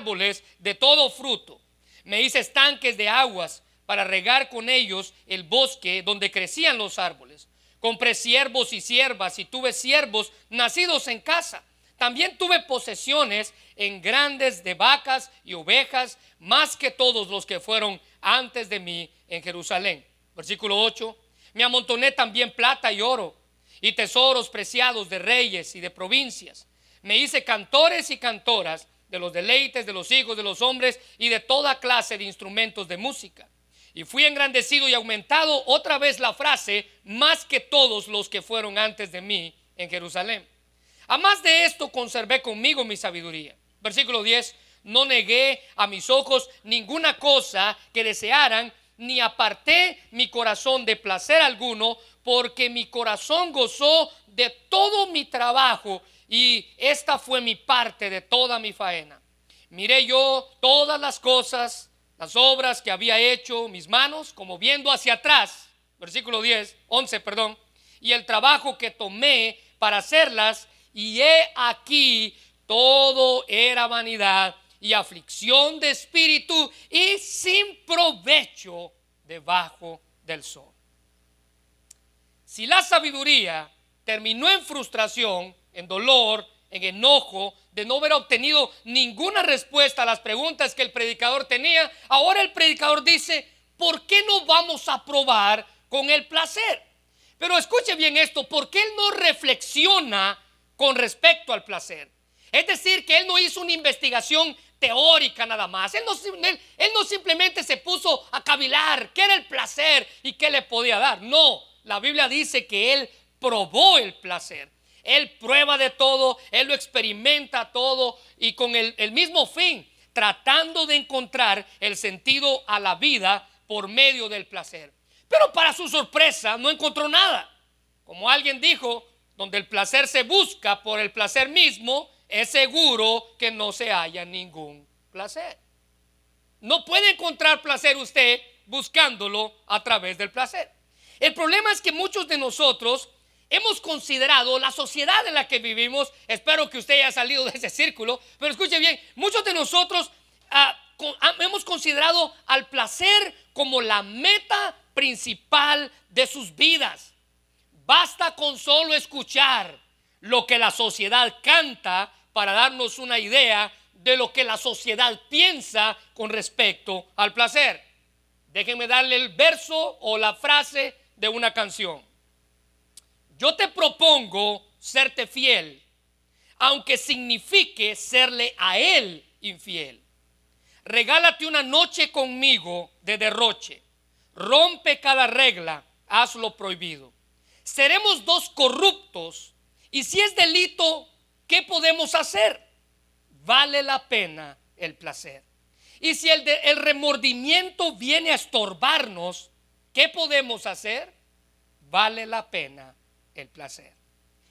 árboles de todo fruto. Me hice estanques de aguas para regar con ellos el bosque donde crecían los árboles. Compré siervos y siervas y tuve siervos nacidos en casa. También tuve posesiones en grandes de vacas y ovejas, más que todos los que fueron antes de mí en Jerusalén. Versículo 8. Me amontoné también plata y oro y tesoros preciados de reyes y de provincias. Me hice cantores y cantoras de los deleites de los hijos de los hombres y de toda clase de instrumentos de música. Y fui engrandecido y aumentado otra vez la frase, más que todos los que fueron antes de mí en Jerusalén. A más de esto conservé conmigo mi sabiduría. Versículo 10, no negué a mis ojos ninguna cosa que desearan, ni aparté mi corazón de placer alguno, porque mi corazón gozó de todo mi trabajo y esta fue mi parte de toda mi faena. Miré yo todas las cosas, las obras que había hecho mis manos, como viendo hacia atrás, versículo 10, 11, perdón, y el trabajo que tomé para hacerlas, y he aquí todo era vanidad y aflicción de espíritu y sin provecho debajo del sol. Si la sabiduría terminó en frustración, en dolor, en enojo, de no haber obtenido ninguna respuesta a las preguntas que el predicador tenía, ahora el predicador dice, ¿por qué no vamos a probar con el placer? Pero escuche bien esto, ¿por qué él no reflexiona con respecto al placer? Es decir, que él no hizo una investigación teórica nada más. Él no, él, no, simplemente se puso a cavilar qué era el placer y qué le podía dar. No, la Biblia dice que él probó el placer. Él prueba de todo, él lo experimenta todo y con el, mismo fin, tratando de encontrar el sentido a la vida por medio del placer. Pero para su sorpresa no encontró nada. Como alguien dijo, donde el placer se busca por el placer mismo, es seguro que no se haya ningún placer. No puede encontrar placer usted buscándolo a través del placer. El problema es que muchos de nosotros hemos considerado la sociedad en la que vivimos, espero que usted haya salido de ese círculo, pero escuche bien, muchos de nosotros ah, ah, hemos considerado al placer como la meta principal de sus vidas. Basta con solo escuchar lo que la sociedad canta para darnos una idea de lo que la sociedad piensa con respecto al placer. Déjenme darle el verso o la frase de una canción. Yo te propongo serte fiel, aunque signifique serle a él infiel. Regálate una noche conmigo de derroche. Rompe cada regla, haz lo prohibido. Seremos dos corruptos y si es delito, ¿qué podemos hacer? Vale la pena el placer. Y si el, el remordimiento viene a estorbarnos, ¿qué podemos hacer? Vale la pena el placer.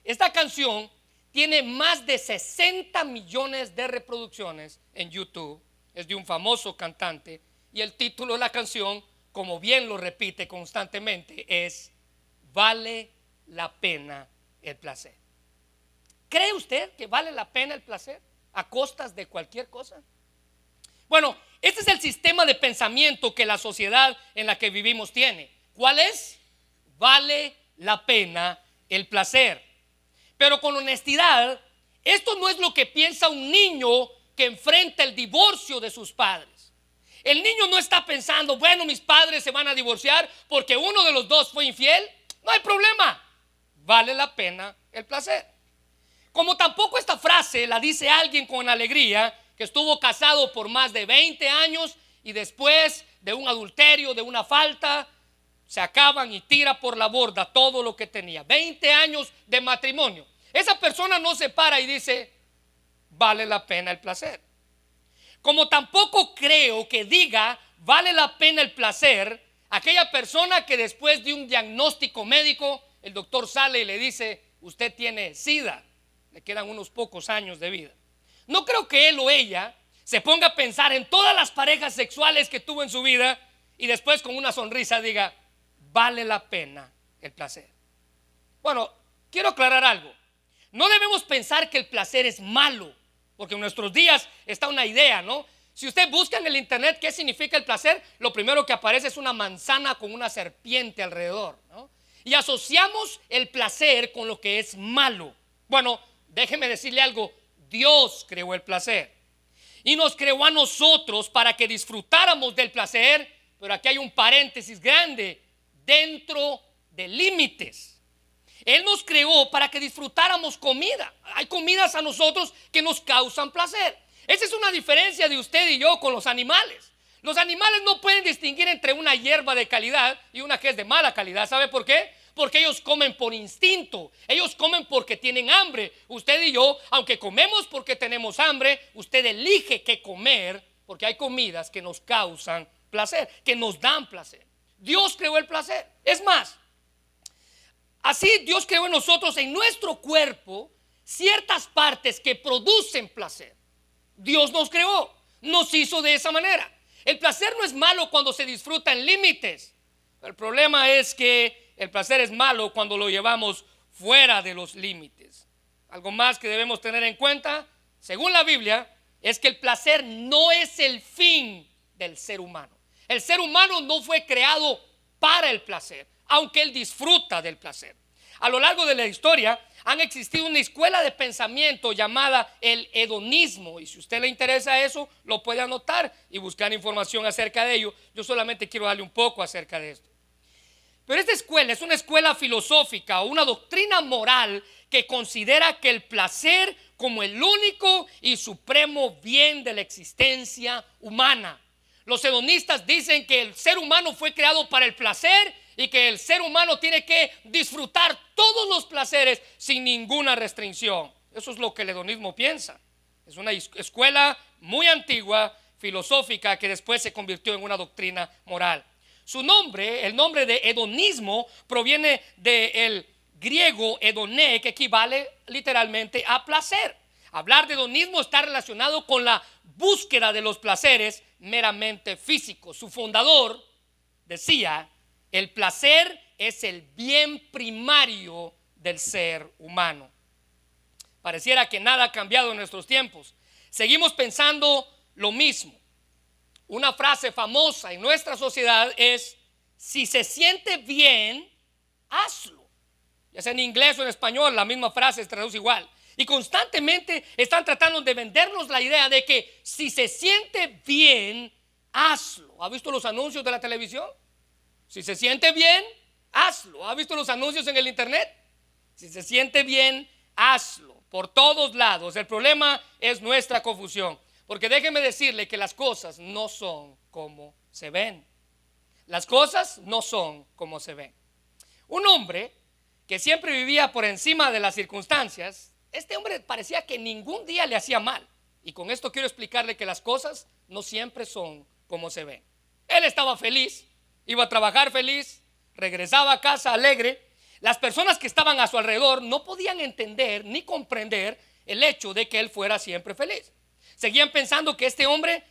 Esta canción tiene más de 60 millones de reproducciones en YouTube. Es de un famoso cantante y el título de la canción, como bien lo repite constantemente, es Vale la pena el placer. ¿Cree usted que vale la pena el placer a costas de cualquier cosa? Bueno, este es el sistema de pensamiento que la sociedad en la que vivimos tiene. ¿Cuál es? Vale la pena el placer. Pero con honestidad, esto no es lo que piensa un niño que enfrenta el divorcio de sus padres. El niño no está pensando, bueno, mis padres se van a divorciar porque uno de los dos fue infiel. No hay problema. Vale la pena el placer. Como tampoco esta frase la dice alguien con alegría que estuvo casado por más de 20 años y después de un adulterio, de una falta, se acaban y tira por la borda todo lo que tenía. 20 años de matrimonio. Esa persona no se para y dice, vale la pena el placer. Como tampoco creo que diga, vale la pena el placer, aquella persona que después de un diagnóstico médico, el doctor sale y le dice, usted tiene SIDA le quedan unos pocos años de vida. No creo que él o ella se ponga a pensar en todas las parejas sexuales que tuvo en su vida y después con una sonrisa diga, vale la pena el placer. Bueno, quiero aclarar algo. No debemos pensar que el placer es malo porque en nuestros días está una idea, ¿no? Si usted busca en el internet qué significa el placer, lo primero que aparece es una manzana con una serpiente alrededor, ¿no? Y asociamos el placer con lo que es malo. Bueno, déjeme decirle algo, Dios creó el placer. Y nos creó a nosotros para que disfrutáramos del placer, pero aquí hay un paréntesis grande, dentro de límites. Él nos creó para que disfrutáramos comida. Hay comidas a nosotros que nos causan placer. Esa es una diferencia de usted y yo con los animales. Los animales no pueden distinguir entre una hierba de calidad y una que es de mala calidad. ¿Sabe por qué? Porque ellos comen por instinto. Ellos comen porque tienen hambre. Usted y yo, aunque comemos porque tenemos hambre, usted elige qué comer porque hay comidas que nos causan placer, que nos dan placer. Dios creó el placer. Es más, así Dios creó en nosotros, en nuestro cuerpo, ciertas partes que producen placer. Dios nos creó, nos hizo de esa manera. El placer no es malo cuando se disfruta en límites. El problema es que el placer es malo cuando lo llevamos fuera de los límites. Algo más que debemos tener en cuenta, según la Biblia, es que el placer no es el fin del ser humano. El ser humano no fue creado para el placer, aunque él disfruta del placer. A lo largo de la historia han existido una escuela de pensamiento llamada el hedonismo. Y si a usted le interesa eso, lo puede anotar y buscar información acerca de ello. Yo solamente quiero darle un poco acerca de esto. Pero esta escuela es una escuela filosófica o una doctrina moral que considera que el placer como el único y supremo bien de la existencia humana. Los hedonistas dicen que el ser humano fue creado para el placer y que el ser humano tiene que disfrutar todos los placeres sin ninguna restricción. Eso es lo que el hedonismo piensa. Es una escuela muy antigua, filosófica, que después se convirtió en una doctrina moral. Su nombre, el nombre de hedonismo, proviene del griego hedoné, que equivale literalmente a placer. Hablar de hedonismo está relacionado con la búsqueda de los placeres meramente físicos. Su fundador decía el placer es el bien primario del ser humano. Pareciera que nada ha cambiado en nuestros tiempos. Seguimos pensando lo mismo. Una frase famosa en nuestra sociedad es, si se siente bien, hazlo. Ya sea en inglés o en español, la misma frase se traduce igual. Y constantemente están tratando de vendernos la idea de que si se siente bien, hazlo. ¿Ha visto los anuncios de la televisión? Si se siente bien, hazlo. ¿Ha visto los anuncios en el internet? Si se siente bien, hazlo. Por todos lados. El problema es nuestra confusión. Porque déjeme decirle que las cosas no son como se ven. Las cosas no son como se ven. Un hombre que siempre vivía por encima de las circunstancias, este hombre parecía que ningún día le hacía mal. Y con esto quiero explicarle que las cosas no siempre son como se ven. Él estaba feliz, iba a trabajar feliz, regresaba a casa alegre. Las personas que estaban a su alrededor no podían entender ni comprender el hecho de que él fuera siempre feliz. Seguían pensando que este hombre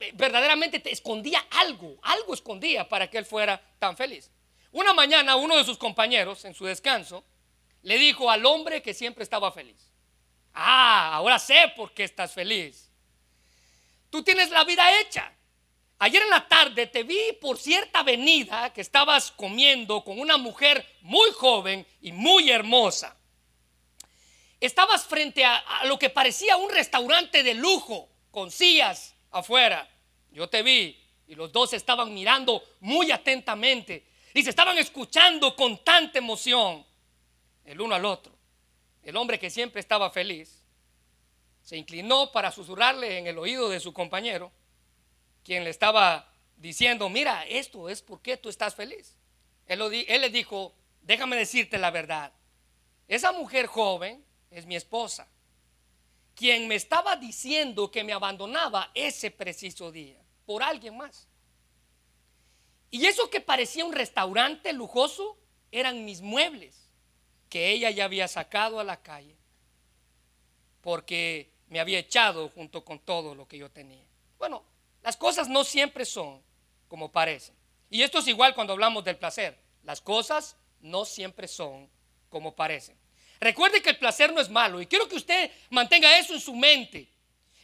eh, verdaderamente te escondía algo, algo escondía para que él fuera tan feliz. Una mañana uno de sus compañeros en su descanso le dijo al hombre que siempre estaba feliz, ah, ahora sé por qué estás feliz. Tú tienes la vida hecha. Ayer en la tarde te vi por cierta avenida que estabas comiendo con una mujer muy joven y muy hermosa. Estabas frente a, lo que parecía un restaurante de lujo, con sillas afuera. Yo te vi y los dos estaban mirando muy atentamente y se estaban escuchando con tanta emoción el uno al otro. El hombre que siempre estaba feliz se inclinó para susurrarle en el oído de su compañero quien le estaba diciendo, mira, esto es porque tú estás feliz. Él, él le dijo, déjame decirte la verdad. Esa mujer joven es mi esposa, quien me estaba diciendo que me abandonaba ese preciso día por alguien más. Y eso que parecía un restaurante lujoso eran mis muebles que ella ya había sacado a la calle porque me había echado junto con todo lo que yo tenía. Bueno, las cosas no siempre son como parecen. Y esto es igual cuando hablamos del placer. Las cosas no siempre son como parecen. Recuerde que el placer no es malo y quiero que usted mantenga eso en su mente.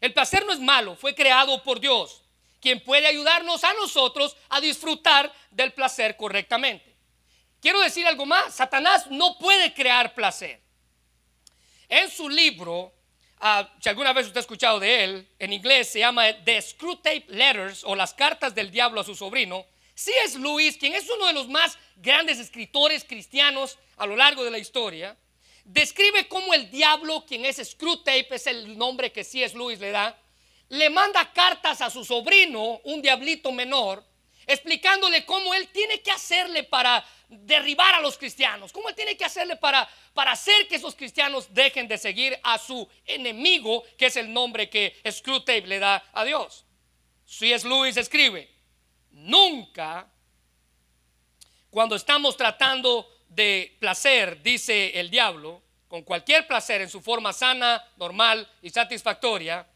El placer no es malo, fue creado por Dios, quien puede ayudarnos a nosotros a disfrutar del placer correctamente. Quiero decir algo más, Satanás no puede crear placer. En su libro, ah, si alguna vez usted ha escuchado de él, en inglés se llama The Screwtape Letters o las cartas del diablo a su sobrino, C.S. Lewis, quien es uno de los más grandes escritores cristianos a lo largo de la historia, describe cómo el diablo, quien es Screwtape, es el nombre que C.S. Lewis le da, le manda cartas a su sobrino, un diablito menor, explicándole cómo él tiene que hacerle para derribar a los cristianos, cómo él tiene que hacerle para, para hacer que esos cristianos dejen de seguir a su enemigo, que es el nombre que Screwtape le da a Dios. C.S. Lewis escribe, nunca cuando estamos tratando de placer, dice el diablo, con cualquier placer en su forma sana, normal y satisfactoria,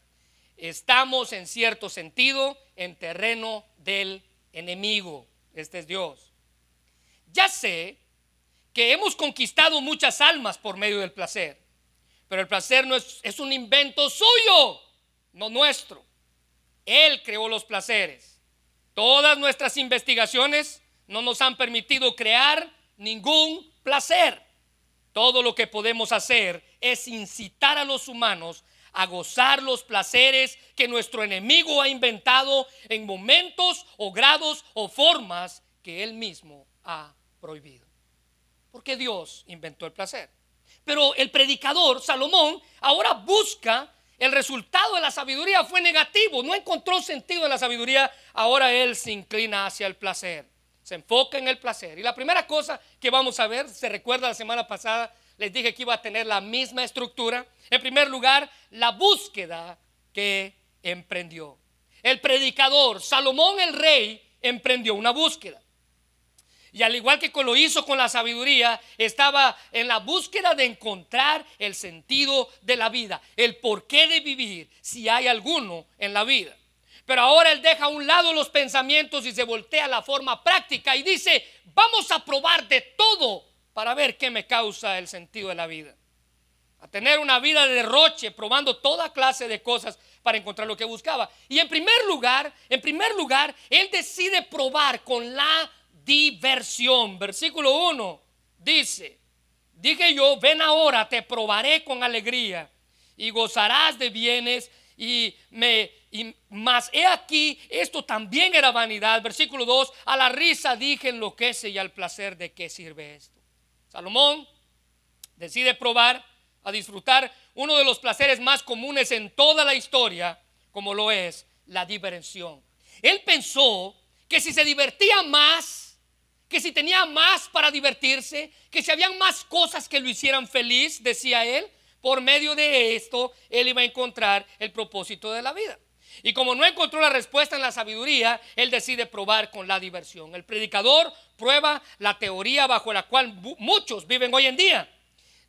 estamos en cierto sentido en terreno del enemigo. Este es Dios. Ya sé que hemos conquistado muchas almas por medio del placer, pero el placer no es, es un invento suyo, no nuestro. Él creó los placeres. Todas nuestras investigaciones no nos han permitido crear ningún placer. Todo lo que podemos hacer es incitar a los humanos a gozar los placeres que nuestro enemigo ha inventado en momentos o grados o formas que él mismo ha prohibido. Porque Dios inventó el placer. Pero el predicador, Salomón, ahora busca el resultado de la sabiduría fue negativo, no encontró sentido en la sabiduría, ahora él se inclina hacia el placer se enfoca en el placer. Y la primera cosa que vamos a ver, se recuerda la semana pasada, les dije que iba a tener la misma estructura. En primer lugar, la búsqueda que emprendió. El predicador, Salomón el rey, emprendió una búsqueda. Y al igual que lo hizo con la sabiduría, estaba en la búsqueda de encontrar el sentido de la vida, el porqué de vivir, si hay alguno en la vida. Pero ahora él deja a un lado los pensamientos y se voltea a la forma práctica y dice, vamos a probar de todo para ver qué me causa el sentido de la vida. A tener una vida de derroche, probando toda clase de cosas para encontrar lo que buscaba. Y en primer lugar, en primer lugar, él decide probar con la diversión. Versículo 1 dice, dije yo, ven ahora, te probaré con alegría y gozarás de bienes y me y más he aquí, esto también era vanidad. Versículo 2, a la risa dije enloquece y al placer de qué sirve esto. Salomón decide probar, a disfrutar uno de los placeres más comunes en toda la historia, como lo es la diversión. Él pensó que si se divertía más, que si tenía más para divertirse, que si habían más cosas que lo hicieran feliz, decía él, por medio de esto, él iba a encontrar el propósito de la vida. Y como no encontró la respuesta en la sabiduría, él decide probar con la diversión. El predicador prueba la teoría bajo la cual muchos viven hoy en día.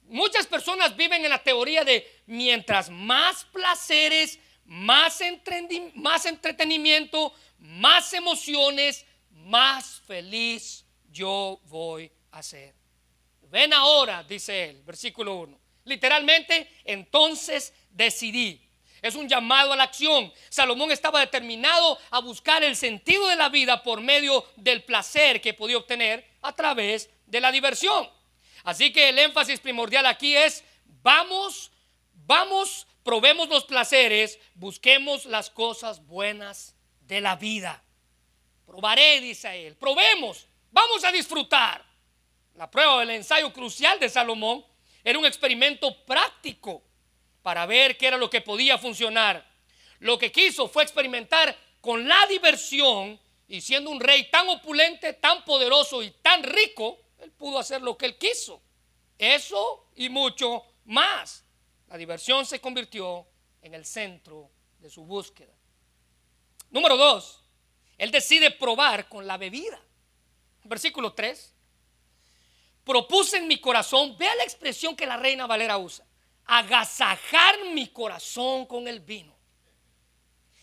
Muchas personas viven en la teoría de mientras más placeres, más, entretenimiento, más emociones, más feliz yo voy a ser. Ven ahora, dice él, versículo 1. Literalmente, entonces decidí. Es un llamado a la acción. Salomón estaba determinado a buscar el sentido de la vida por medio del placer que podía obtener a través de la diversión. Así que el énfasis primordial aquí es, vamos, vamos, probemos los placeres, busquemos las cosas buenas de la vida. Probaré, dice él, probemos, vamos a disfrutar. La prueba del ensayo crucial de Salomón era un experimento práctico para ver qué era lo que podía funcionar. Lo que quiso fue experimentar con la diversión y siendo un rey tan opulente, tan poderoso y tan rico, él pudo hacer lo que él quiso. Eso y mucho más. La diversión se convirtió en el centro de su búsqueda. Número dos, él decide probar con la bebida. Versículo 3. Propuse en mi corazón, vea la expresión que la reina Valera usa agasajar mi corazón con el vino.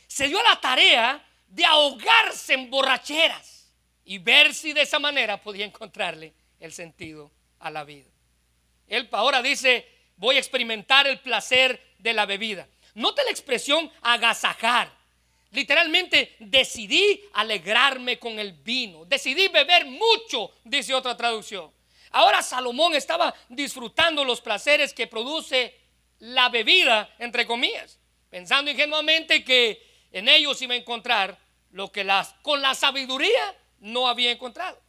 Se dio la tarea de ahogarse en borracheras y ver si de esa manera podía encontrarle el sentido a la vida. Él ahora dice, voy a experimentar el placer de la bebida. Note la expresión agasajar. Literalmente decidí alegrarme con el vino. Decidí beber mucho, dice otra traducción. Ahora Salomón estaba disfrutando los placeres que produce la bebida, entre comillas, pensando ingenuamente que en ellos iba a encontrar lo que las, con la sabiduría no había encontrado.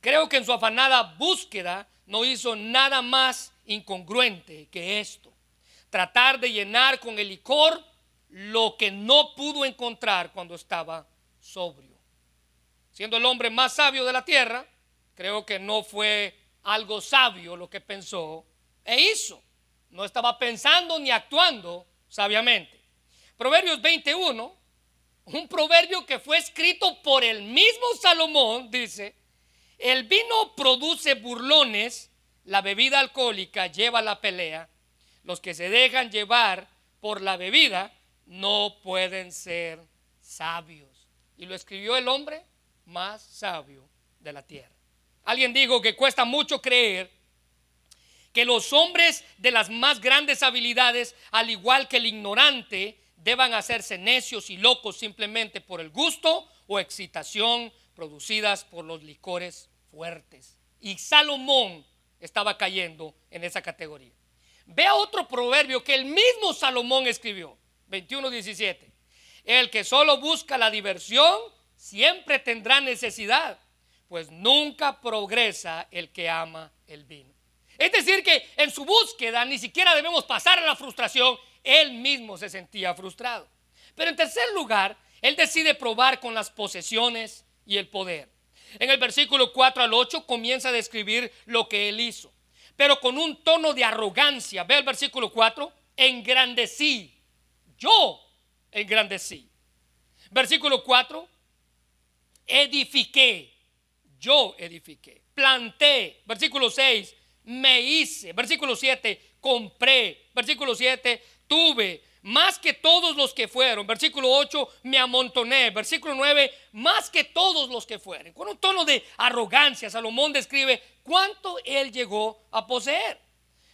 Creo que en su afanada búsqueda no hizo nada más incongruente que esto. Tratar de llenar con el licor lo que no pudo encontrar cuando estaba sobrio. Siendo el hombre más sabio de la tierra, creo que no fue algo sabio lo que pensó e hizo. No estaba pensando ni actuando sabiamente. Proverbios 21, un proverbio que fue escrito por el mismo Salomón, dice, el vino produce burlones, la bebida alcohólica lleva la pelea, los que se dejan llevar por la bebida no pueden ser sabios. Y lo escribió el hombre más sabio de la tierra. Alguien dijo que cuesta mucho creer que los hombres de las más grandes habilidades, al igual que el ignorante, deban hacerse necios y locos simplemente por el gusto o excitación producidas por los licores fuertes. Y Salomón estaba cayendo en esa categoría. Vea otro proverbio que el mismo Salomón escribió. 21.17. El que solo busca la diversión siempre tendrá necesidad, pues nunca progresa el que ama el vino. Es decir, que en su búsqueda ni siquiera debemos pasar a la frustración. Él mismo se sentía frustrado. Pero en tercer lugar, él decide probar con las posesiones y el poder. En el versículo 4 al 8 comienza a describir lo que él hizo, pero con un tono de arrogancia. Ve el versículo 4, engrandecí yo engrandecí. Versículo 4, edifiqué, yo edifiqué, planté. Versículo 6, me hice. Versículo 7, compré. Versículo 7, tuve. Más que todos los que fueron. Versículo 8, me amontoné. Versículo 9, más que todos los que fueron. Con un tono de arrogancia, Salomón describe cuánto él llegó a poseer.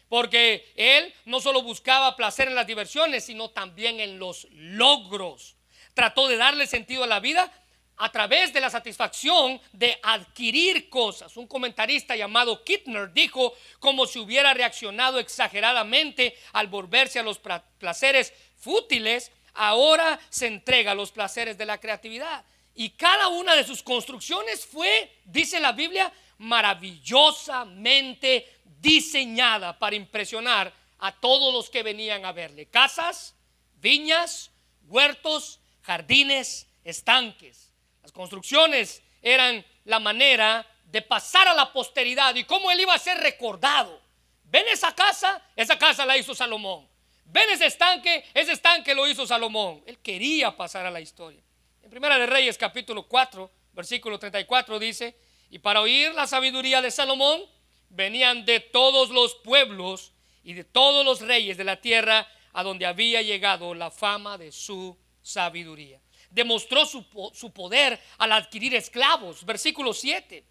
Porque él no solo buscaba placer en las diversiones, sino también en los logros. Trató de darle sentido a la vida a través de la satisfacción de adquirir cosas. Un comentarista llamado Kittner dijo como si hubiera reaccionado exageradamente al volverse a los placeres fútiles, ahora se entrega a los placeres de la creatividad. Y cada una de sus construcciones fue, dice la Biblia, maravillosamente diseñada para impresionar a todos los que venían a verle. Casas, viñas, huertos, jardines, estanques. Las construcciones eran la manera de pasar a la posteridad y cómo él iba a ser recordado. ¿Ven esa casa? Esa casa la hizo Salomón. ¿Ven ese estanque? Ese estanque lo hizo Salomón. Él quería pasar a la historia. En Primera de Reyes capítulo 4, versículo 34 dice, y para oír la sabiduría de Salomón, venían de todos los pueblos y de todos los reyes de la tierra a donde había llegado la fama de su sabiduría. Demostró su, su poder al adquirir esclavos. Versículo 7.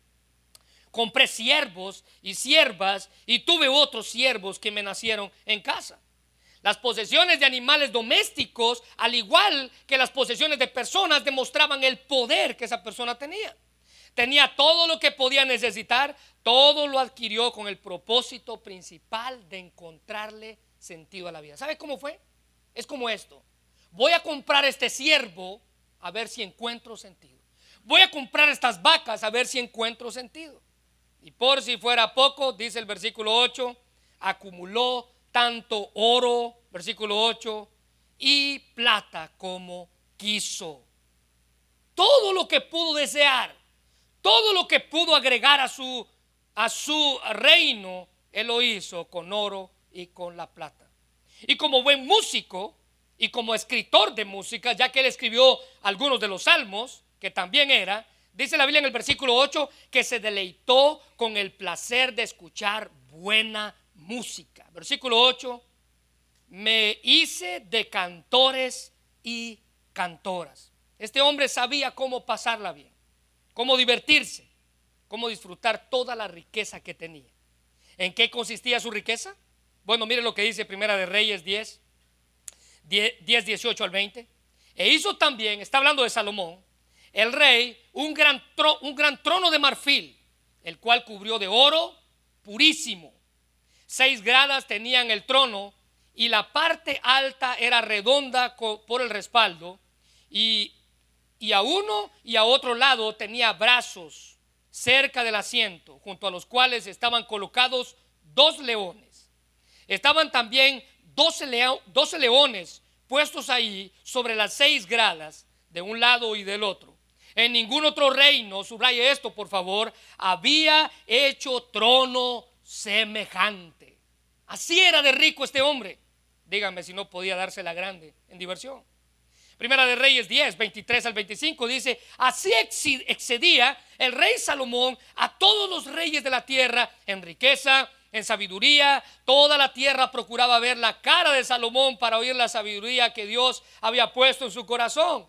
Compré siervos y siervas y tuve otros siervos que me nacieron en casa. Las posesiones de animales domésticos, al igual que las posesiones de personas, demostraban el poder que esa persona tenía. Tenía todo lo que podía necesitar, todo lo adquirió con el propósito principal de encontrarle sentido a la vida. ¿Sabe cómo fue? Es como esto. Voy a comprar este siervo a ver si encuentro sentido. Voy a comprar estas vacas a ver si encuentro sentido. Y por si fuera poco, dice el versículo 8, acumuló tanto oro, versículo 8, y plata como quiso. Todo lo que pudo desear todo lo que pudo agregar a su, a su reino, él lo hizo con oro y con la plata. Y como buen músico y como escritor de música, ya que él escribió algunos de los salmos, que también era, dice la Biblia en el versículo 8, que se deleitó con el placer de escuchar buena música. Versículo 8, me hice de cantores y cantoras. Este hombre sabía cómo pasarla bien cómo divertirse, cómo disfrutar toda la riqueza que tenía. ¿En qué consistía su riqueza? Bueno, mire lo que dice Primera de Reyes 10. 10, 18 al 20. E hizo también, está hablando de Salomón, el rey, un gran, un gran trono de marfil, el cual cubrió de oro purísimo. Seis gradas tenían el trono y la parte alta era redonda por el respaldo y, y a uno y a otro lado tenía brazos cerca del asiento, junto a los cuales estaban colocados dos leones. Estaban también doce, leones puestos ahí sobre las seis gradas de un lado y del otro. En ningún otro reino, subraye esto por favor, había hecho trono semejante. Así era de rico este hombre. Díganme si no podía darse la grande en diversión. Primera de Reyes 10, 23 al 25 dice, así excedía el rey Salomón a todos los reyes de la tierra en riqueza, en sabiduría. Toda la tierra procuraba ver la cara de Salomón para oír la sabiduría que Dios había puesto en su corazón.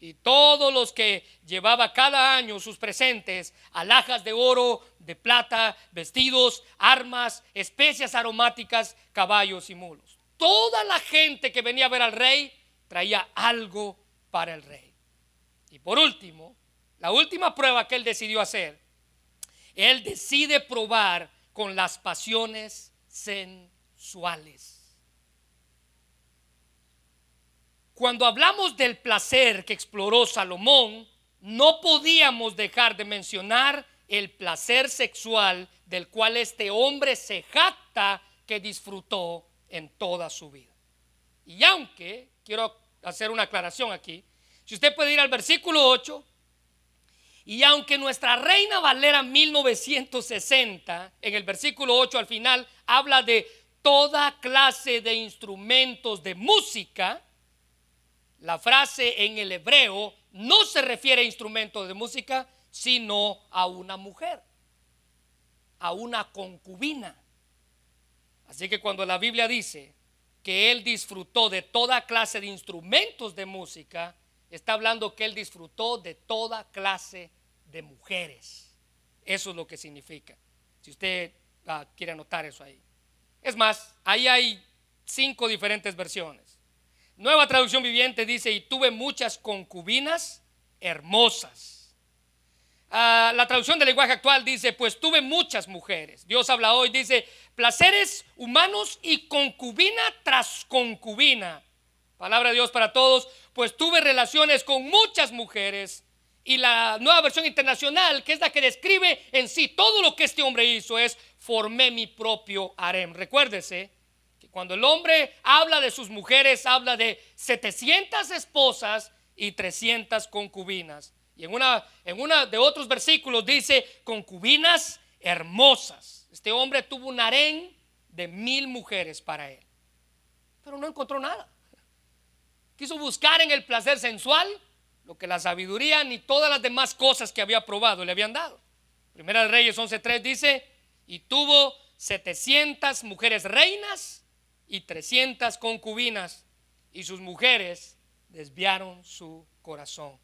Y todos los que llevaba cada año sus presentes, alhajas de oro, de plata, vestidos, armas, especias aromáticas, caballos y mulos. Toda la gente que venía a ver al rey traía algo para el rey. Y por último, la última prueba que él decidió hacer, él decide probar con las pasiones sensuales. Cuando hablamos del placer que exploró Salomón, no podíamos dejar de mencionar el placer sexual del cual este hombre se jacta que disfrutó en toda su vida. Y aunque, quiero hacer una aclaración aquí, si usted puede ir al versículo 8, y aunque nuestra Reina Valera 1960, en el versículo 8 al final, habla de toda clase de instrumentos de música, la frase en el hebreo no se refiere a instrumentos de música, sino a una mujer, a una concubina. Así que cuando la Biblia dice que él disfrutó de toda clase de instrumentos de música, está hablando que él disfrutó de toda clase de mujeres. Eso es lo que significa. Si usted ah, quiere anotar eso ahí. Es más, ahí hay cinco diferentes versiones. Nueva traducción viviente dice, y tuve muchas concubinas hermosas. Ah, la traducción del lenguaje actual dice, pues tuve muchas mujeres. Dios habla hoy, dice, placeres humanos y concubina tras concubina. Palabra de Dios para todos, pues tuve relaciones con muchas mujeres y la nueva versión internacional, que es la que describe en sí todo lo que este hombre hizo, es formé mi propio harem. Recuérdese que cuando el hombre habla de sus mujeres, habla de 700 esposas y 300 concubinas. Y en una, de otros versículos dice concubinas hermosas. Este hombre tuvo un harem de mil mujeres para él. Pero no encontró nada. Quiso buscar en el placer sensual lo que la sabiduría ni todas las demás cosas que había probado le habían dado. Primera de Reyes 11.3 dice, y tuvo 700 mujeres reinas y 300 concubinas, y sus mujeres desviaron su corazón.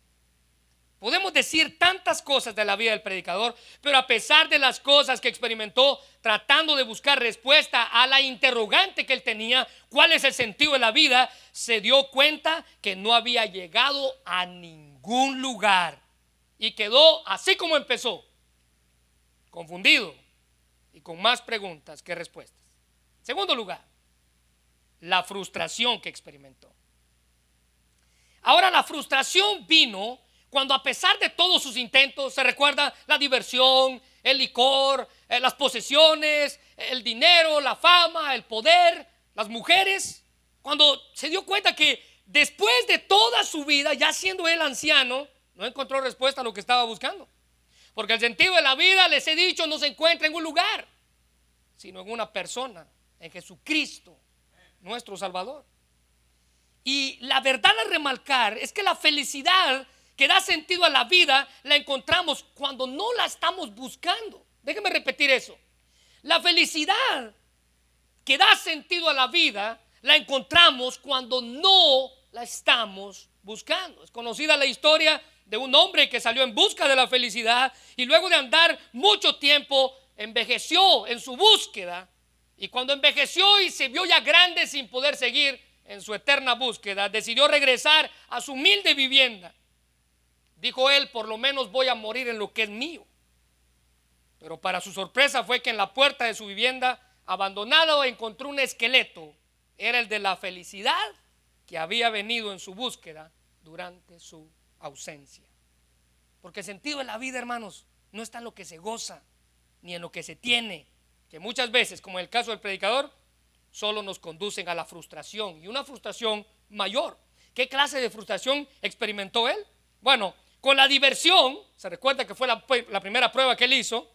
Podemos decir tantas cosas de la vida del predicador, pero a pesar de las cosas que experimentó tratando de buscar respuesta a la interrogante que él tenía, cuál es el sentido de la vida, se dio cuenta que no había llegado a ningún lugar y quedó así como empezó, confundido y con más preguntas que respuestas. Segundo lugar, la frustración que experimentó. Ahora la frustración vino cuando a pesar de todos sus intentos, se recuerda la diversión, el licor, eh, las posesiones, el dinero, la fama, el poder, las mujeres, cuando se dio cuenta que después de toda su vida, ya siendo él anciano, no encontró respuesta a lo que estaba buscando. Porque el sentido de la vida, les he dicho, no se encuentra en un lugar, sino en una persona, en Jesucristo, nuestro Salvador. Y la verdad a remarcar es que la felicidad que da sentido a la vida la encontramos cuando no la estamos buscando. Déjeme repetir eso. La felicidad que da sentido a la vida la encontramos cuando no la estamos buscando. Es conocida la historia de un hombre que salió en busca de la felicidad y luego de andar mucho tiempo envejeció en su búsqueda. Y cuando envejeció y se vio ya grande sin poder seguir, en su eterna búsqueda, decidió regresar a su humilde vivienda. Dijo él, por lo menos voy a morir en lo que es mío. Pero para su sorpresa fue que en la puerta de su vivienda, abandonado, encontró un esqueleto. Era el de la felicidad que había venido en su búsqueda durante su ausencia. Porque el sentido de la vida, hermanos, no está en lo que se goza, ni en lo que se tiene, que muchas veces, como en el caso del predicador, solo nos conducen a la frustración y una frustración mayor. ¿Qué clase de frustración experimentó él? Bueno, con la diversión, se recuerda que fue la, primera prueba que él hizo,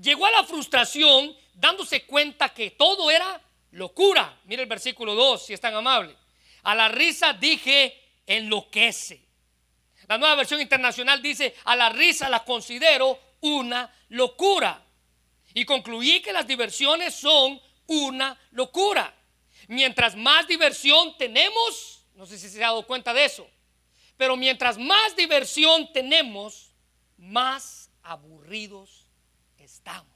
llegó a la frustración dándose cuenta que todo era locura. Mire el versículo 2, si es tan amable. A la risa dije, enloquece. La nueva versión internacional dice, a la risa la considero una locura. Y concluí que las diversiones son una locura. Mientras más diversión tenemos, no sé si se ha dado cuenta de eso, pero mientras más diversión tenemos, más aburridos estamos.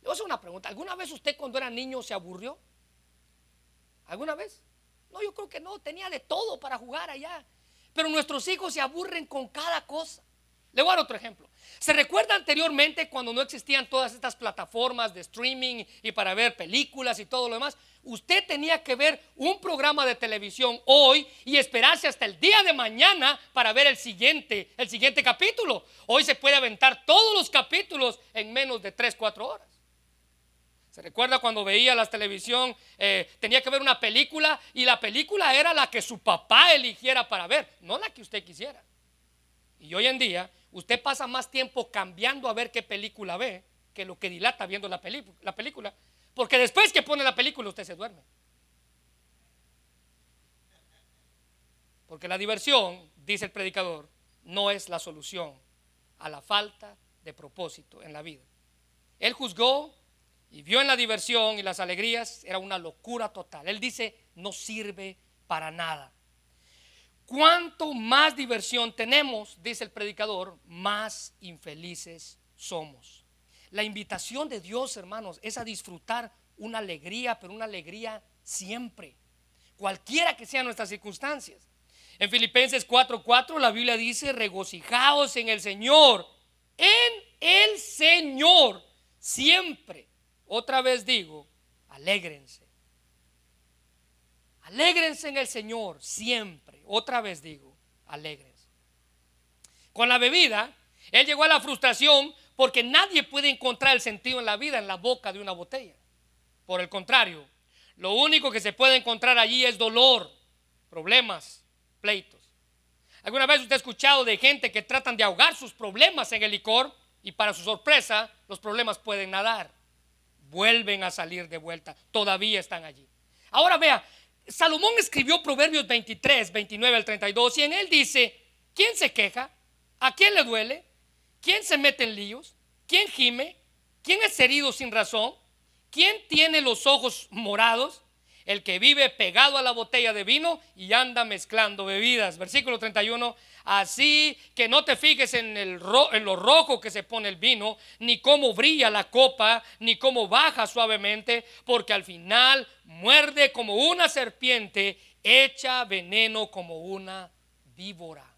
Le voy a hacer una pregunta. ¿Alguna vez usted cuando era niño se aburrió? ¿Alguna vez? No, yo creo que no. Tenía de todo para jugar allá. Pero nuestros hijos se aburren con cada cosa. Le voy a dar otro ejemplo. ¿Se recuerda anteriormente cuando no existían todas estas plataformas de streaming y para ver películas y todo lo demás? Usted tenía que ver un programa de televisión hoy y esperarse hasta el día de mañana para ver el siguiente, el siguiente capítulo. Hoy se puede aventar todos los capítulos en menos de 3, 4 horas. ¿Se recuerda cuando veía la televisión? Eh, tenía que ver una película y la película era la que su papá eligiera para ver, no la que usted quisiera. Y hoy en día usted pasa más tiempo cambiando a ver qué película ve que lo que dilata viendo la, la película. Porque después que pone la película usted se duerme. Porque la diversión, dice el predicador, no es la solución a la falta de propósito en la vida. Él juzgó y vio en la diversión y las alegrías, era una locura total. Él dice, no sirve para nada. Cuanto más diversión tenemos, dice el predicador, más infelices somos. La invitación de Dios, hermanos, es a disfrutar una alegría, pero una alegría siempre, cualquiera que sean nuestras circunstancias. En Filipenses 4:4 la Biblia dice, regocijaos en el Señor, en el Señor, siempre. Otra vez digo, alégrense. Alégrense en el Señor siempre. Otra vez digo, alégrense. Con la bebida, él llegó a la frustración porque nadie puede encontrar el sentido en la vida en la boca de una botella. Por el contrario, lo único que se puede encontrar allí es dolor, problemas, pleitos. ¿Alguna vez usted ha escuchado de gente que tratan de ahogar sus problemas en el licor y para su sorpresa los problemas pueden nadar? Vuelven a salir de vuelta, todavía están allí. Ahora vea, Salomón escribió Proverbios 23, 29 al 32 y en él dice, ¿quién se queja? ¿A quién le duele? ¿Quién se mete en líos? ¿Quién gime? ¿Quién es herido sin razón? ¿Quién tiene los ojos morados? El que vive pegado a la botella de vino y anda mezclando bebidas. Versículo 31. Así que no te fijes en, el en lo rojo que se pone el vino, ni cómo brilla la copa, ni cómo baja suavemente, porque al final muerde como una serpiente, echa veneno como una víbora.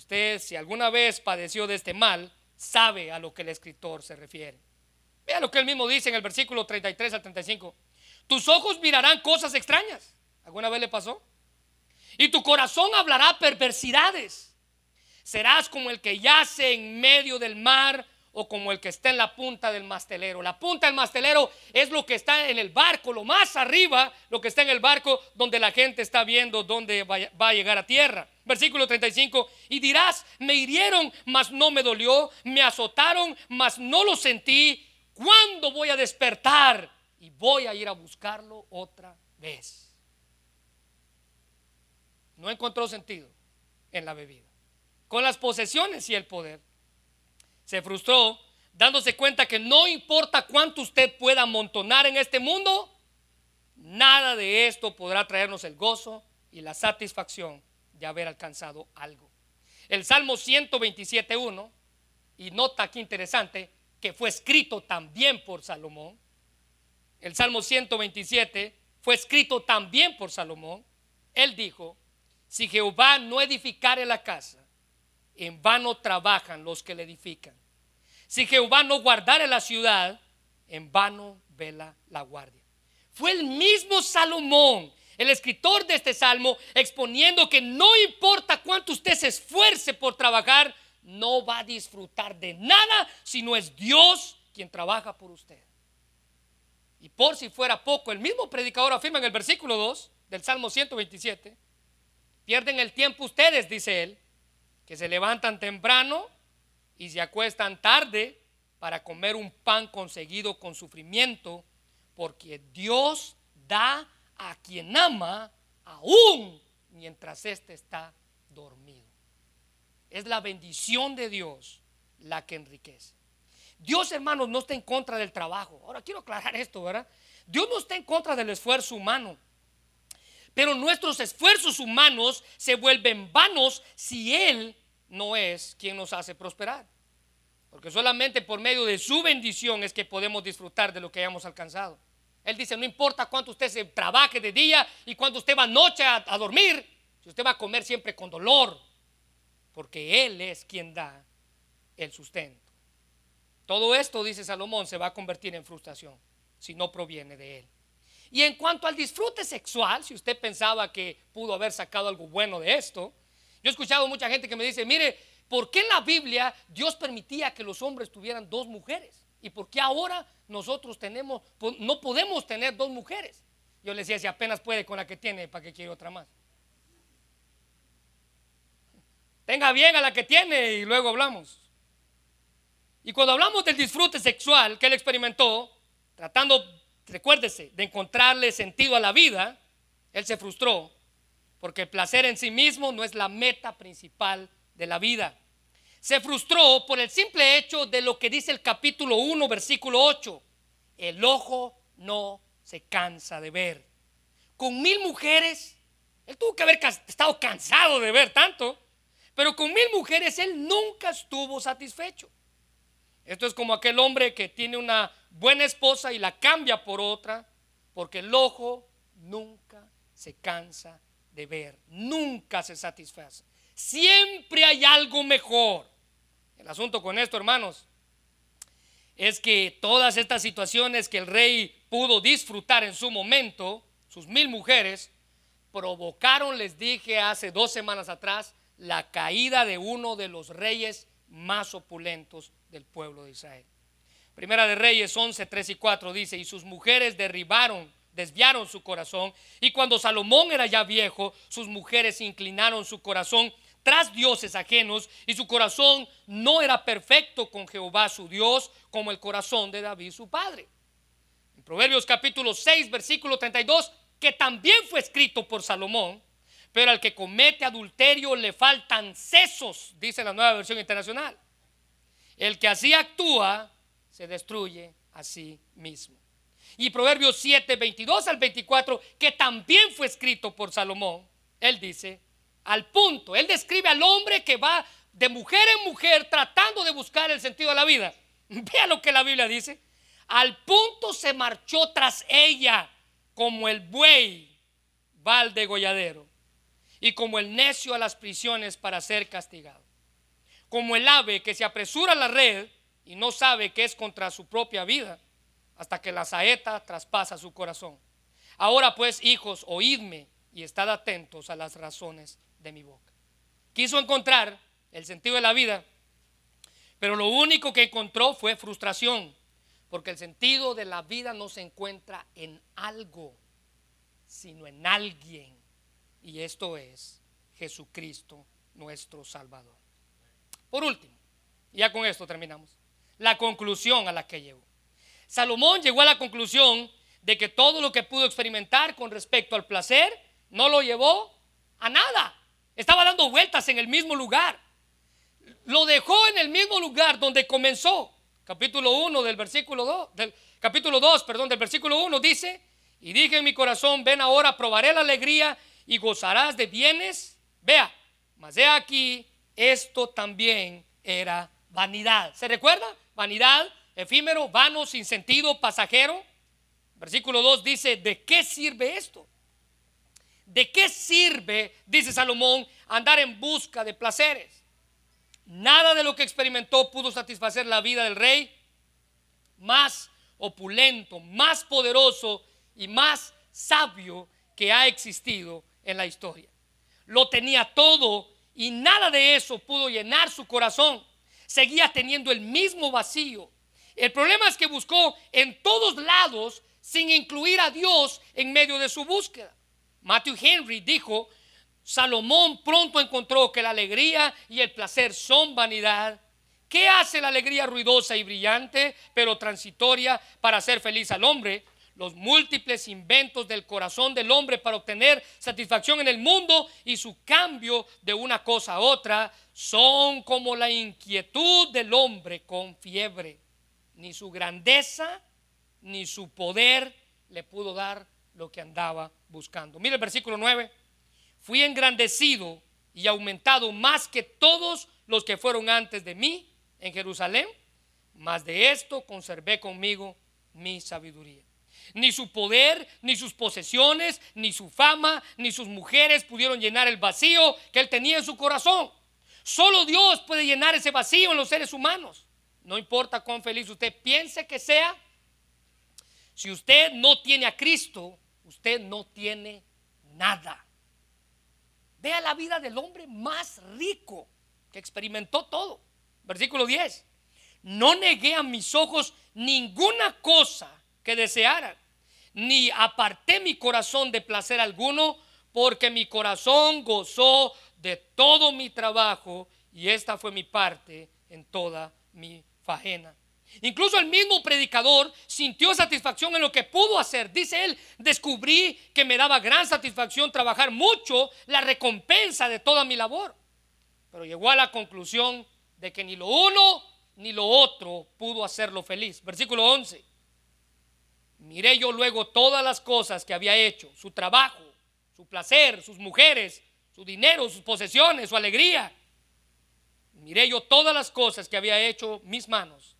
Usted, si alguna vez padeció de este mal, sabe a lo que el escritor se refiere. Vea lo que él mismo dice en el versículo 33 al 35. Tus ojos mirarán cosas extrañas. ¿Alguna vez le pasó? Y tu corazón hablará perversidades. Serás como el que yace en medio del mar o como el que está en la punta del mastelero. La punta del mastelero es lo que está en el barco, lo más arriba, lo que está en el barco donde la gente está viendo dónde va a llegar a tierra. Versículo 35, y dirás, me hirieron, mas no me dolió, me azotaron, mas no lo sentí. ¿Cuándo voy a despertar? Y voy a ir a buscarlo otra vez. No encontró sentido en la bebida. Con las posesiones y el poder se frustró dándose cuenta que no importa cuánto usted pueda amontonar en este mundo, nada de esto podrá traernos el gozo y la satisfacción de haber alcanzado algo. El Salmo 127.1, y nota aquí interesante, que fue escrito también por Salomón, el Salmo 127 fue escrito también por Salomón. Él dijo, si Jehová no edificare la casa, en vano trabajan los que la edifican. Si Jehová no guardare la ciudad, en vano vela la guardia. Fue el mismo Salomón, el escritor de este salmo, exponiendo que no importa cuánto usted se esfuerce por trabajar, no va a disfrutar de nada si no es Dios quien trabaja por usted. Y por si fuera poco, el mismo predicador afirma en el versículo 2 del Salmo 127, pierden el tiempo ustedes, dice él, que se levantan temprano y se acuestan tarde para comer un pan conseguido con sufrimiento, porque Dios da a quien ama aún mientras éste está dormido. Es la bendición de Dios la que enriquece. Dios, hermanos, no está en contra del trabajo. Ahora quiero aclarar esto, ¿verdad? Dios no está en contra del esfuerzo humano. Pero nuestros esfuerzos humanos se vuelven vanos si Él no es quien nos hace prosperar. Porque solamente por medio de su bendición es que podemos disfrutar de lo que hayamos alcanzado. Él dice, no importa cuánto usted se trabaje de día y cuánto usted va noche a, a dormir, si usted va a comer siempre con dolor, porque Él es quien da el sustento. Todo esto, dice Salomón, se va a convertir en frustración si no proviene de Él. Y en cuanto al disfrute sexual, si usted pensaba que pudo haber sacado algo bueno de esto, yo he escuchado mucha gente que me dice, mire, ¿por qué en la Biblia Dios permitía que los hombres tuvieran dos mujeres? ¿Y por qué ahora nosotros tenemos, no podemos tener dos mujeres? Yo le decía, si apenas puede con la que tiene, ¿para qué quiere otra más? Tenga bien a la que tiene y luego hablamos. Y cuando hablamos del disfrute sexual que él experimentó, tratando, recuérdese, de encontrarle sentido a la vida, él se frustró, porque el placer en sí mismo no es la meta principal de la vida. Se frustró por el simple hecho de lo que dice el capítulo 1, versículo 8. El ojo no se cansa de ver. Con mil mujeres, él tuvo que haber estado cansado de ver tanto, pero con mil mujeres él nunca estuvo satisfecho. Esto es como aquel hombre que tiene una buena esposa y la cambia por otra, porque el ojo nunca se cansa de ver, nunca se satisface. Siempre hay algo mejor. El asunto con esto, hermanos, es que todas estas situaciones que el rey pudo disfrutar en su momento, sus mil mujeres, provocaron, les dije hace dos semanas atrás, la caída de uno de los reyes más opulentos del pueblo de Israel. Primera de Reyes 11, 3 y 4 dice, y sus mujeres derribaron, desviaron su corazón, y cuando Salomón era ya viejo, sus mujeres inclinaron su corazón tras dioses ajenos, y su corazón no era perfecto con Jehová su Dios, como el corazón de David su padre. En Proverbios capítulo 6, versículo 32, que también fue escrito por Salomón, pero al que comete adulterio le faltan sesos, dice la nueva versión internacional. El que así actúa se destruye a sí mismo. Y Proverbios 7, 22 al 24, que también fue escrito por Salomón, él dice, al punto, él describe al hombre que va de mujer en mujer tratando de buscar el sentido de la vida. Vea lo que la Biblia dice. Al punto se marchó tras ella como el buey va al degolladero y como el necio a las prisiones para ser castigado como el ave que se apresura a la red y no sabe que es contra su propia vida, hasta que la saeta traspasa su corazón. Ahora pues, hijos, oídme y estad atentos a las razones de mi boca. Quiso encontrar el sentido de la vida, pero lo único que encontró fue frustración, porque el sentido de la vida no se encuentra en algo, sino en alguien, y esto es Jesucristo nuestro Salvador. Por último, ya con esto terminamos, la conclusión a la que llegó. Salomón llegó a la conclusión de que todo lo que pudo experimentar con respecto al placer no lo llevó a nada. Estaba dando vueltas en el mismo lugar. Lo dejó en el mismo lugar donde comenzó. Capítulo 1 del versículo 2, del capítulo 2, perdón, del versículo 1 dice, y dije en mi corazón, ven ahora, probaré la alegría y gozarás de bienes. Vea, mas he aquí esto también era vanidad. ¿Se recuerda? Vanidad, efímero, vano, sin sentido, pasajero. Versículo 2 dice, ¿de qué sirve esto? ¿De qué sirve, dice Salomón, andar en busca de placeres? Nada de lo que experimentó pudo satisfacer la vida del rey más opulento, más poderoso y más sabio que ha existido en la historia. Lo tenía todo y nada de eso pudo llenar su corazón. Seguía teniendo el mismo vacío. El problema es que buscó en todos lados sin incluir a Dios en medio de su búsqueda. Matthew Henry dijo, Salomón pronto encontró que la alegría y el placer son vanidad. ¿Qué hace la alegría ruidosa y brillante, pero transitoria para hacer feliz al hombre? Los múltiples inventos del corazón del hombre para obtener satisfacción en el mundo y su cambio de una cosa a otra son como la inquietud del hombre con fiebre. Ni su grandeza ni su poder le pudo dar lo que andaba buscando. Mira el versículo 9. Fui engrandecido y aumentado más que todos los que fueron antes de mí en Jerusalén, mas de esto conservé conmigo mi sabiduría. Ni su poder, ni sus posesiones, ni su fama, ni sus mujeres pudieron llenar el vacío que él tenía en su corazón. Solo Dios puede llenar ese vacío en los seres humanos. No importa cuán feliz usted piense que sea, si usted no tiene a Cristo, usted no tiene nada. Vea la vida del hombre más rico que experimentó todo. Versículo 10. No negué a mis ojos ninguna cosa que desearan, ni aparté mi corazón de placer alguno, porque mi corazón gozó de todo mi trabajo y esta fue mi parte en toda mi fajena. Incluso el mismo predicador sintió satisfacción en lo que pudo hacer. Dice él, descubrí que me daba gran satisfacción trabajar mucho la recompensa de toda mi labor. Pero llegó a la conclusión de que ni lo uno ni lo otro pudo hacerlo feliz. Versículo 11. Miré yo luego todas las cosas que había hecho, su trabajo, su placer, sus mujeres, su dinero, sus posesiones, su alegría. Miré yo todas las cosas que había hecho mis manos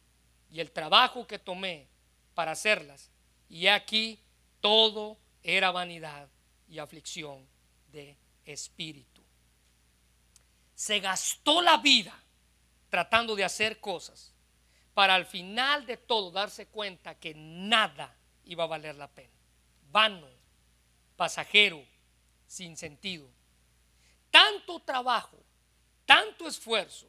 y el trabajo que tomé para hacerlas. Y aquí todo era vanidad y aflicción de espíritu. Se gastó la vida tratando de hacer cosas para al final de todo darse cuenta que nada iba a valer la pena. Vano, pasajero, sin sentido. Tanto trabajo, tanto esfuerzo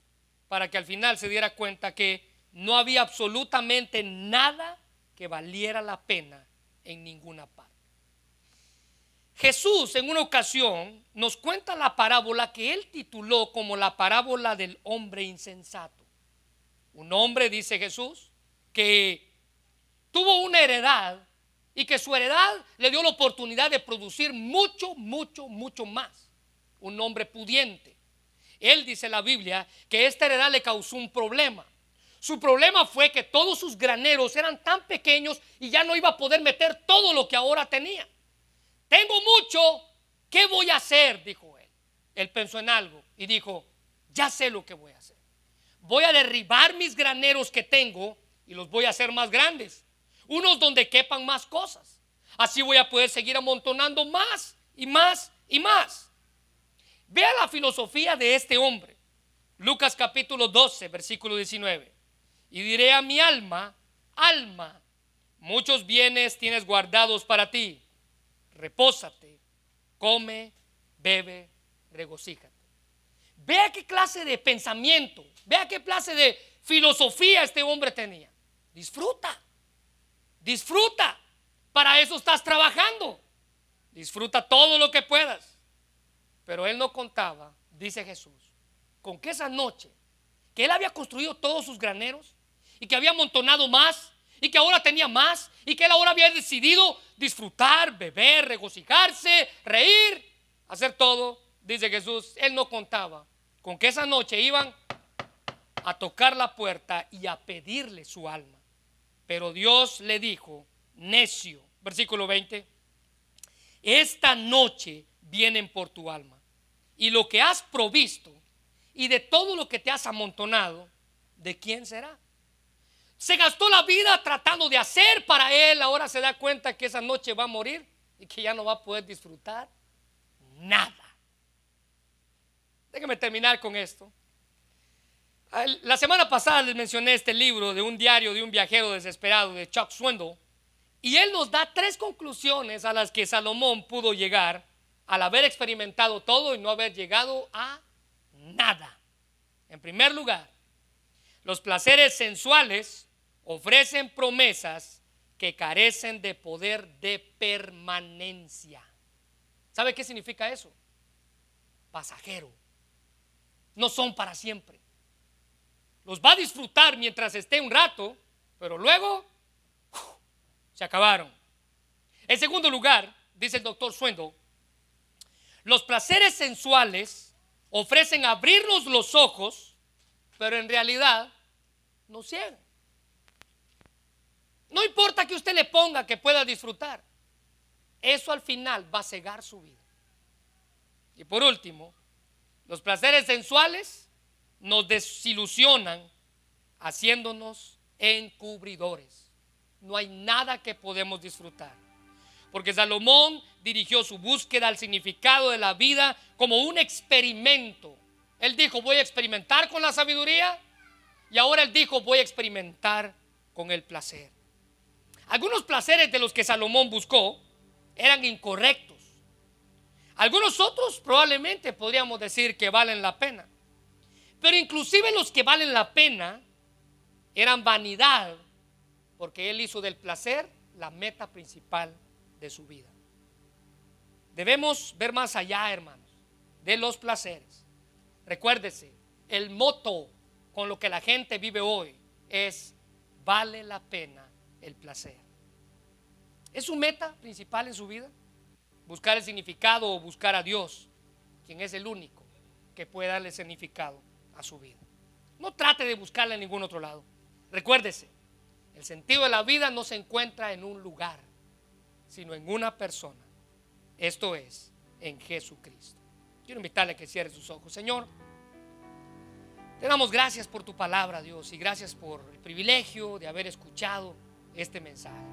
para que al final se diera cuenta que no había absolutamente nada que valiera la pena en ninguna parte. Jesús en una ocasión nos cuenta la parábola que él tituló como la parábola del hombre insensato. Un hombre, dice Jesús, que tuvo una heredad y que su heredad le dio la oportunidad de producir mucho, mucho, mucho más. Un hombre pudiente. Él dice en la Biblia que esta heredad le causó un problema. Su problema fue que todos sus graneros eran tan pequeños y ya no iba a poder meter todo lo que ahora tenía. Tengo mucho, ¿qué voy a hacer? Dijo él. Él pensó en algo y dijo, ya sé lo que voy a hacer. Voy a derribar mis graneros que tengo y los voy a hacer más grandes. Unos donde quepan más cosas. Así voy a poder seguir amontonando más y más y más. Vea la filosofía de este hombre. Lucas capítulo 12, versículo 19 y diré a mi alma, alma, muchos bienes tienes guardados para ti, repósate, come, bebe, regocíjate. Vea qué clase de pensamiento, vea qué clase de filosofía este hombre tenía. Disfruta, disfruta, para eso estás trabajando. Disfruta todo lo que puedas. Pero él no contaba, dice Jesús, con que esa noche que él había construido todos sus graneros, y que había amontonado más y que ahora tenía más y que él ahora había decidido disfrutar, beber, regocijarse, reír, hacer todo. Dice Jesús, él no contaba con que esa noche iban a tocar la puerta y a pedirle su alma. Pero Dios le dijo, necio, versículo 20, esta noche vienen por tu alma y lo que has provisto y de todo lo que te has amontonado, ¿de quién será? Se gastó la vida tratando de hacer para él, ahora se da cuenta que esa noche va a morir y que ya no va a poder disfrutar nada. Déjenme terminar con esto. La semana pasada les mencioné este libro de un diario de un viajero desesperado de Chuck Swindoll y él nos da tres conclusiones a las que Salomón pudo llegar al haber experimentado todo y no haber llegado a nada. En primer lugar, los placeres sensuales ofrecen promesas que carecen de poder de permanencia. ¿Sabe qué significa eso? Pasajero. No son para siempre. Los va a disfrutar mientras esté un rato, pero luego se acabaron. En segundo lugar, dice el doctor Suendo, los placeres sensuales ofrecen abrirnos los ojos, pero en realidad no ciegan. No importa que usted le ponga que pueda disfrutar, eso al final va a cegar su vida. Y por último, los placeres sensuales nos desilusionan haciéndonos encubridores. No hay nada que podemos disfrutar. Porque Salomón dirigió su búsqueda al significado de la vida como un experimento. Él dijo, voy a experimentar con la sabiduría. Y ahora él dijo, voy a experimentar con el placer. Algunos placeres de los que Salomón buscó eran incorrectos. Algunos otros probablemente podríamos decir que valen la pena. Pero inclusive los que valen la pena eran vanidad, porque él hizo del placer la meta principal de su vida. Debemos ver más allá, hermanos, de los placeres. Recuérdese, el moto con lo que la gente vive hoy es vale la pena el placer. ¿Es su meta principal en su vida? Buscar el significado o buscar a Dios, quien es el único que puede darle significado a su vida. No trate de buscarla en ningún otro lado. Recuérdese, el sentido de la vida no se encuentra en un lugar, sino en una persona. Esto es, en Jesucristo. Quiero invitarle a que cierre sus ojos. Señor, te damos gracias por tu palabra, Dios, y gracias por el privilegio de haber escuchado este mensaje.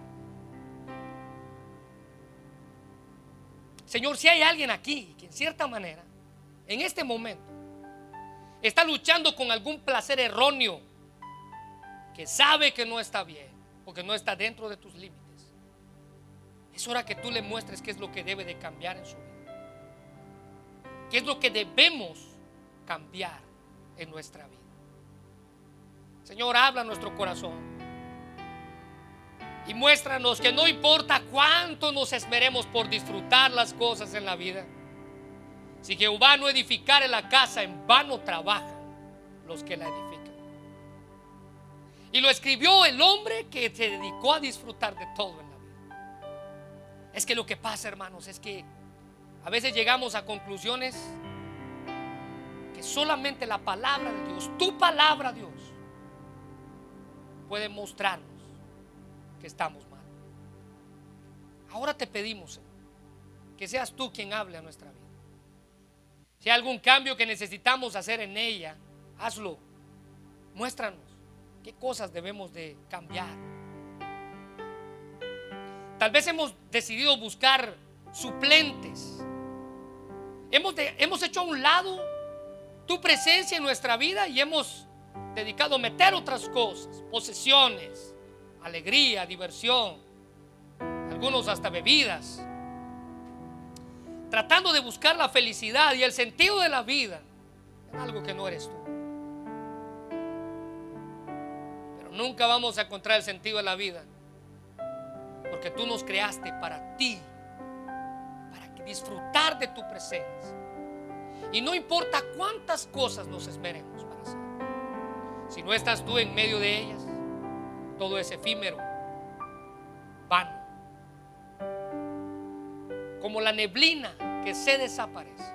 Señor, si hay alguien aquí que en cierta manera, en este momento, está luchando con algún placer erróneo que sabe que no está bien porque no está dentro de tus límites. Es hora que tú le muestres qué es lo que debe de cambiar en su vida. ¿Qué es lo que debemos cambiar en nuestra vida? Señor, habla nuestro corazón. Y muéstranos que no importa cuánto nos esmeremos por disfrutar las cosas en la vida si Jehová no edificare la casa, en vano trabajan los que la edifican. Y lo escribió el hombre que se dedicó a disfrutar de todo. Es que lo que pasa, hermanos, es que a veces llegamos a conclusiones que solamente la palabra de Dios, tu palabra, Dios, puede mostrarnos que estamos mal. Ahora te pedimos, que seas tú quien hable a nuestra vida. Si hay algún cambio que necesitamos hacer en ella, hazlo. Muéstranos qué cosas debemos de cambiar. Tal vez hemos decidido buscar suplentes. Hemos, hemos hecho a un lado tu presencia en nuestra vida y hemos dedicado a meter otras cosas, posesiones, alegría, diversión, algunos hasta bebidas tratando de buscar la felicidad y el sentido de la vida en algo que no eres tú. Pero nunca vamos a encontrar el sentido de la vida porque tú nos creaste para ti, para disfrutar de tu presencia. Y no importa cuántas cosas nos esperemos para hacer. Si no estás tú en medio de ellas, todo es efímero, vano como la neblina que se desaparece.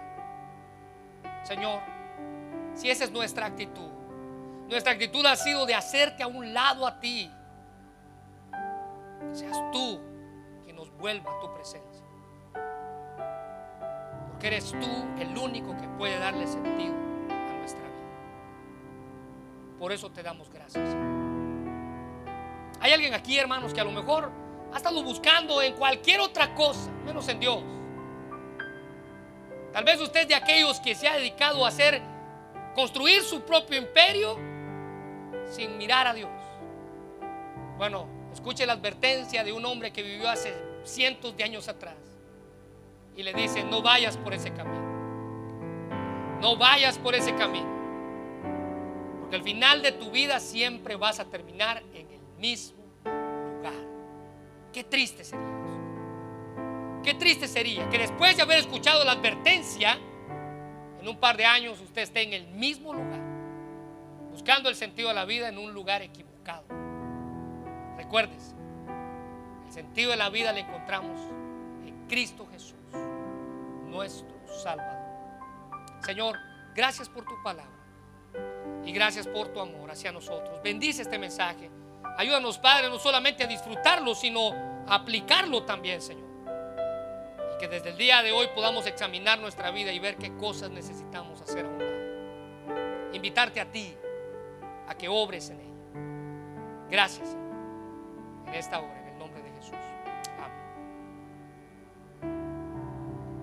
Señor, si esa es nuestra actitud, nuestra actitud ha sido de hacerte a un lado a ti, seas tú quien nos vuelva a tu presencia. Porque eres tú el único que puede darle sentido a nuestra vida. Por eso te damos gracias. Hay alguien aquí, hermanos, que a lo mejor ha estado buscando en cualquier otra cosa, menos en Dios. Tal vez usted es de aquellos que se ha dedicado a hacer, construir su propio imperio sin mirar a Dios. Bueno, escuche la advertencia de un hombre que vivió hace cientos de años atrás. Y le dice, no vayas por ese camino. No vayas por ese camino. Porque al final de tu vida siempre vas a terminar en el mismo lugar. Qué triste sería eso. Qué triste sería que después de haber escuchado la advertencia, en un par de años usted esté en el mismo lugar, buscando el sentido de la vida en un lugar equivocado. Recuerdes, el sentido de la vida le encontramos en Cristo Jesús, nuestro Salvador. Señor, gracias por tu palabra y gracias por tu amor hacia nosotros. Bendice este mensaje. Ayúdanos, Padre, no solamente a disfrutarlo, sino a aplicarlo también, Señor. Y que desde el día de hoy podamos examinar nuestra vida y ver qué cosas necesitamos hacer a un lado. Invitarte a ti a que obres en ella. Gracias, Señor, en esta hora.